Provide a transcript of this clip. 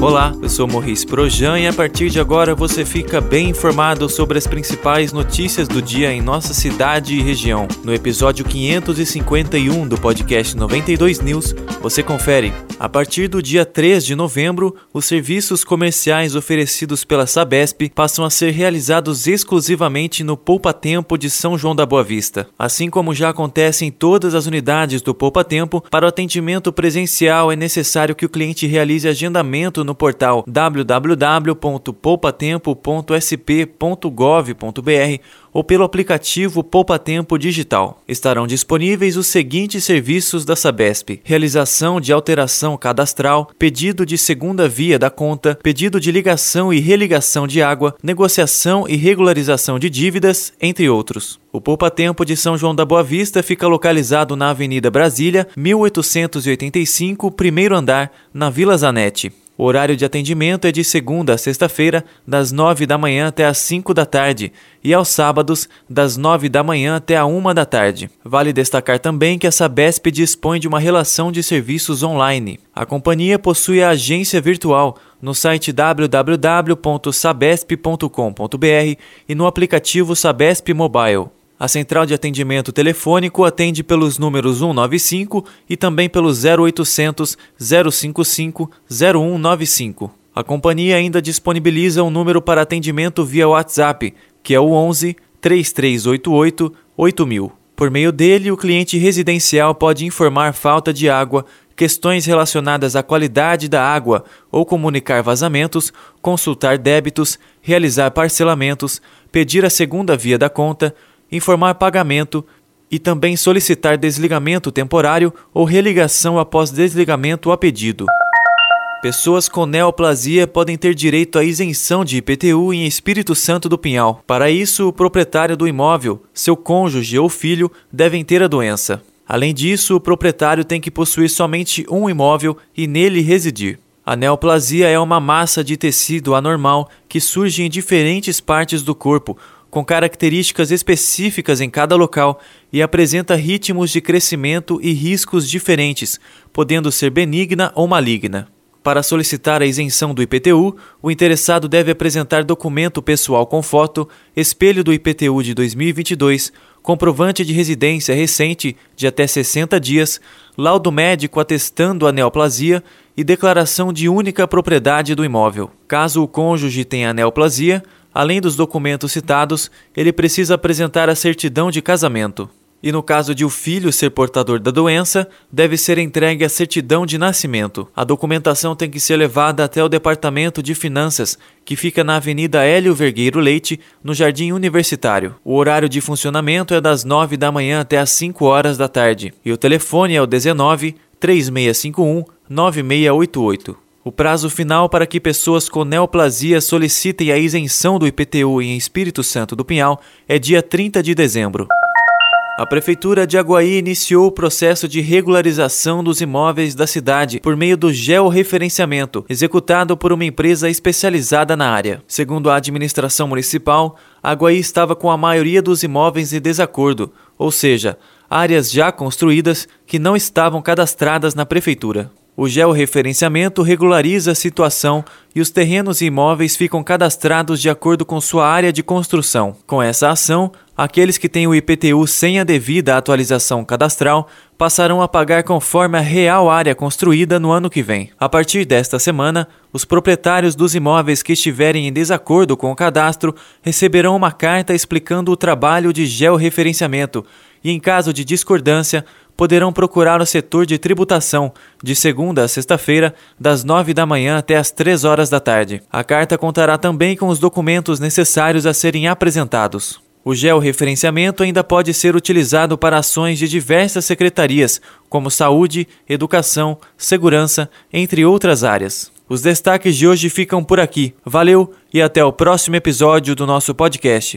Olá, eu sou Morris Projan e a partir de agora você fica bem informado sobre as principais notícias do dia em nossa cidade e região. No episódio 551 do podcast 92 News, você confere. A partir do dia 3 de novembro, os serviços comerciais oferecidos pela Sabesp passam a ser realizados exclusivamente no Poupa Tempo de São João da Boa Vista. Assim como já acontece em todas as unidades do Poupa Tempo, para o atendimento presencial é necessário que o cliente realize agendamento no portal www.poupatempo.sp.gov.br ou pelo aplicativo Poupa Tempo Digital. Estarão disponíveis os seguintes serviços da Sabesp: realização de alteração cadastral, pedido de segunda via da conta, pedido de ligação e religação de água, negociação e regularização de dívidas, entre outros. O Poupa Tempo de São João da Boa Vista fica localizado na Avenida Brasília, 1885, primeiro andar, na Vila Zanetti. O horário de atendimento é de segunda a sexta-feira, das 9 da manhã até as 5 da tarde, e aos sábados, das 9 da manhã até a 1 da tarde. Vale destacar também que a Sabesp dispõe de uma relação de serviços online. A companhia possui a agência virtual no site www.sabesp.com.br e no aplicativo Sabesp Mobile. A central de atendimento telefônico atende pelos números 195 e também pelo 0800 055 0195. A companhia ainda disponibiliza um número para atendimento via WhatsApp, que é o 11 3388 8000. Por meio dele, o cliente residencial pode informar falta de água, questões relacionadas à qualidade da água ou comunicar vazamentos, consultar débitos, realizar parcelamentos, pedir a segunda via da conta, informar pagamento e também solicitar desligamento temporário ou religação após desligamento a pedido. Pessoas com neoplasia podem ter direito à isenção de IPTU em Espírito Santo do Pinhal. Para isso, o proprietário do imóvel, seu cônjuge ou filho devem ter a doença. Além disso, o proprietário tem que possuir somente um imóvel e nele residir. A neoplasia é uma massa de tecido anormal que surge em diferentes partes do corpo, com características específicas em cada local e apresenta ritmos de crescimento e riscos diferentes, podendo ser benigna ou maligna. Para solicitar a isenção do IPTU, o interessado deve apresentar documento pessoal com foto, espelho do IPTU de 2022, comprovante de residência recente de até 60 dias, laudo médico atestando a neoplasia e declaração de única propriedade do imóvel. Caso o cônjuge tenha neoplasia, Além dos documentos citados, ele precisa apresentar a certidão de casamento. E no caso de o filho ser portador da doença, deve ser entregue a certidão de nascimento. A documentação tem que ser levada até o Departamento de Finanças, que fica na Avenida Hélio Vergueiro Leite, no Jardim Universitário. O horário de funcionamento é das 9 da manhã até as 5 horas da tarde. E o telefone é o 19 3651 9688. O prazo final para que pessoas com neoplasia solicitem a isenção do IPTU em Espírito Santo do Pinhal é dia 30 de dezembro. A Prefeitura de Aguaí iniciou o processo de regularização dos imóveis da cidade por meio do georreferenciamento, executado por uma empresa especializada na área. Segundo a administração municipal, Aguaí estava com a maioria dos imóveis em desacordo, ou seja, áreas já construídas que não estavam cadastradas na Prefeitura. O georreferenciamento regulariza a situação e os terrenos e imóveis ficam cadastrados de acordo com sua área de construção. Com essa ação, aqueles que têm o IPTU sem a devida atualização cadastral passarão a pagar conforme a real área construída no ano que vem. A partir desta semana, os proprietários dos imóveis que estiverem em desacordo com o cadastro receberão uma carta explicando o trabalho de georreferenciamento e, em caso de discordância, poderão procurar o setor de tributação de segunda a sexta-feira, das nove da manhã até as três horas da tarde. A carta contará também com os documentos necessários a serem apresentados. O georreferenciamento ainda pode ser utilizado para ações de diversas secretarias, como saúde, educação, segurança, entre outras áreas. Os destaques de hoje ficam por aqui. Valeu e até o próximo episódio do nosso podcast.